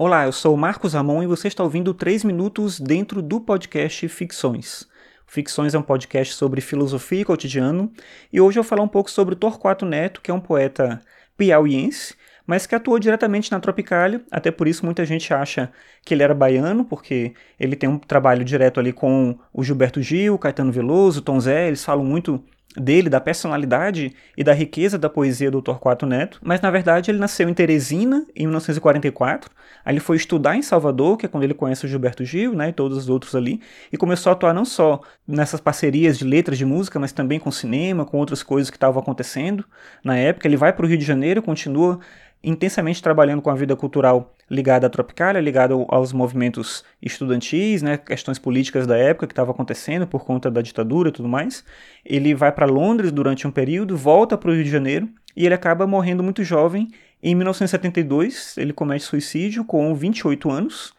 Olá, eu sou Marcos Ramon e você está ouvindo 3 minutos dentro do podcast Ficções. Ficções é um podcast sobre filosofia e cotidiano, e hoje eu vou falar um pouco sobre Torquato Neto, que é um poeta piauiense, mas que atuou diretamente na Tropicália, até por isso muita gente acha que ele era baiano, porque ele tem um trabalho direto ali com o Gilberto Gil, Caetano Veloso, Tom Zé, eles falam muito dele, da personalidade e da riqueza da poesia do Torquato Neto, mas na verdade ele nasceu em Teresina em 1944, aí ele foi estudar em Salvador, que é quando ele conhece o Gilberto Gil, né, e todos os outros ali, e começou a atuar não só nessas parcerias de letras de música, mas também com cinema, com outras coisas que estavam acontecendo na época. Ele vai para o Rio de Janeiro, continua intensamente trabalhando com a vida cultural ligada à Tropicália, ligada aos movimentos estudantis, né, questões políticas da época que estava acontecendo por conta da ditadura e tudo mais. Ele vai para Londres durante um período, volta para o Rio de Janeiro e ele acaba morrendo muito jovem. Em 1972, ele comete suicídio com 28 anos.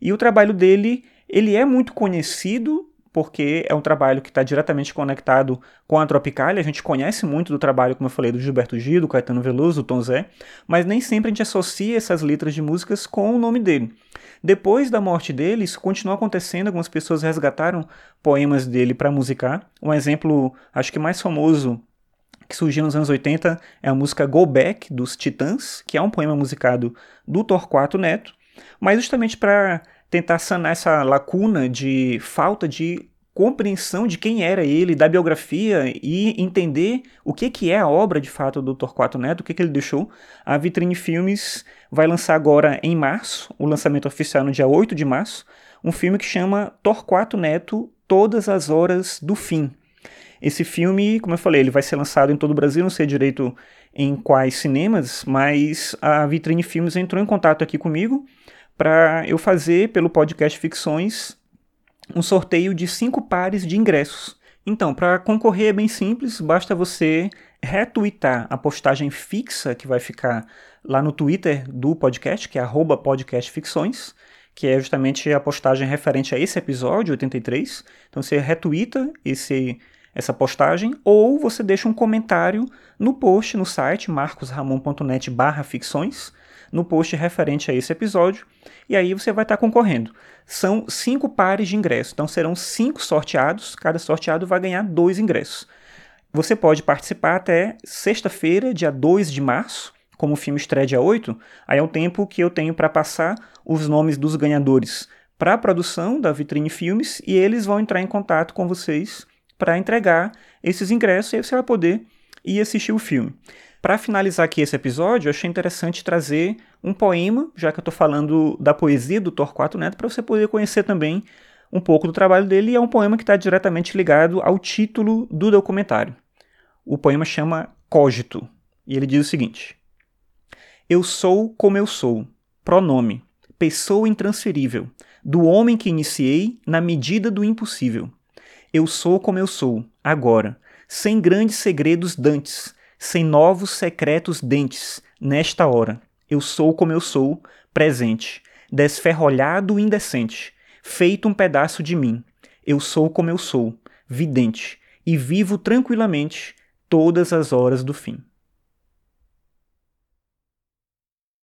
E o trabalho dele, ele é muito conhecido porque é um trabalho que está diretamente conectado com a Tropicália. A gente conhece muito do trabalho, como eu falei, do Gilberto Gil, do Caetano Veloso, do Tom Zé, mas nem sempre a gente associa essas letras de músicas com o nome dele. Depois da morte dele, isso continuou acontecendo, algumas pessoas resgataram poemas dele para musicar. Um exemplo, acho que mais famoso que surgiu nos anos 80 é a música Go Back, dos Titãs, que é um poema musicado do Torquato Neto, mas justamente para tentar sanar essa lacuna de falta de compreensão de quem era ele, da biografia e entender o que, que é a obra de fato do Torquato Neto, o que, que ele deixou. A Vitrine Filmes vai lançar agora em março, o lançamento oficial no dia 8 de março, um filme que chama Torquato Neto Todas as Horas do Fim. Esse filme, como eu falei, ele vai ser lançado em todo o Brasil, não sei direito em quais cinemas, mas a Vitrine Filmes entrou em contato aqui comigo para eu fazer pelo podcast Ficções um sorteio de cinco pares de ingressos. Então, para concorrer é bem simples, basta você retweetar a postagem fixa que vai ficar lá no Twitter do podcast, que é podcastficções, que é justamente a postagem referente a esse episódio 83. Então você retweeta esse, essa postagem ou você deixa um comentário no post no site marcosramon.net ficções no post referente a esse episódio, e aí você vai estar concorrendo. São cinco pares de ingressos, então serão cinco sorteados, cada sorteado vai ganhar dois ingressos. Você pode participar até sexta-feira, dia 2 de março, como o filme estreia dia 8, aí é o tempo que eu tenho para passar os nomes dos ganhadores para a produção da Vitrine Filmes e eles vão entrar em contato com vocês para entregar esses ingressos e aí você vai poder ir assistir o filme. Para finalizar aqui esse episódio, eu achei interessante trazer um poema, já que eu estou falando da poesia do Torquato Neto, para você poder conhecer também um pouco do trabalho dele, e é um poema que está diretamente ligado ao título do documentário. O poema chama Cogito, e ele diz o seguinte: Eu sou como eu sou, pronome, pessoa intransferível, do homem que iniciei na medida do impossível. Eu sou como eu sou, agora, sem grandes segredos dantes, sem novos secretos dentes, nesta hora. Eu sou como eu sou, presente, desferrolhado indecente, feito um pedaço de mim. Eu sou como eu sou, vidente, e vivo tranquilamente todas as horas do fim.